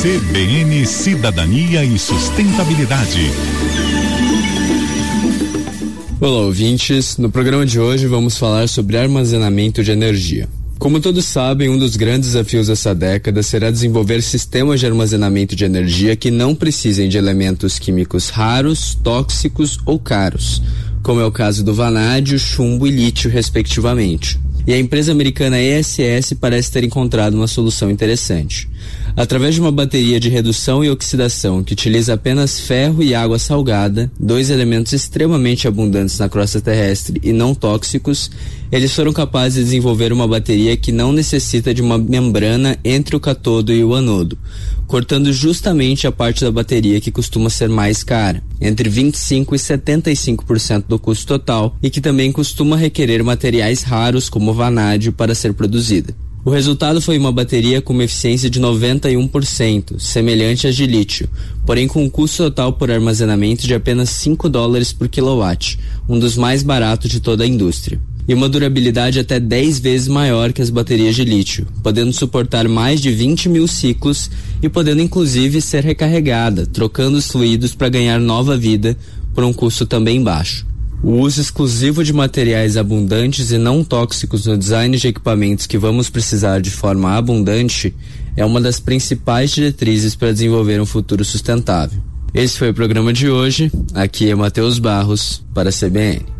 CBN Cidadania e Sustentabilidade. Olá, ouvintes. No programa de hoje vamos falar sobre armazenamento de energia. Como todos sabem, um dos grandes desafios dessa década será desenvolver sistemas de armazenamento de energia que não precisem de elementos químicos raros, tóxicos ou caros, como é o caso do vanádio, chumbo e lítio, respectivamente. E a empresa americana ESS parece ter encontrado uma solução interessante. Através de uma bateria de redução e oxidação que utiliza apenas ferro e água salgada, dois elementos extremamente abundantes na crosta terrestre e não tóxicos, eles foram capazes de desenvolver uma bateria que não necessita de uma membrana entre o catodo e o anodo, cortando justamente a parte da bateria que costuma ser mais cara, entre 25 e 75% do custo total, e que também costuma requerer materiais raros como vanádio para ser produzida. O resultado foi uma bateria com uma eficiência de 91%, semelhante à de lítio, porém com um custo total por armazenamento de apenas 5 dólares por quilowatt, um dos mais baratos de toda a indústria. E uma durabilidade até 10 vezes maior que as baterias de lítio, podendo suportar mais de 20 mil ciclos e podendo inclusive ser recarregada, trocando os fluidos para ganhar nova vida por um custo também baixo. O uso exclusivo de materiais abundantes e não tóxicos no design de equipamentos que vamos precisar de forma abundante é uma das principais diretrizes para desenvolver um futuro sustentável. Esse foi o programa de hoje. Aqui é Matheus Barros para a CBN.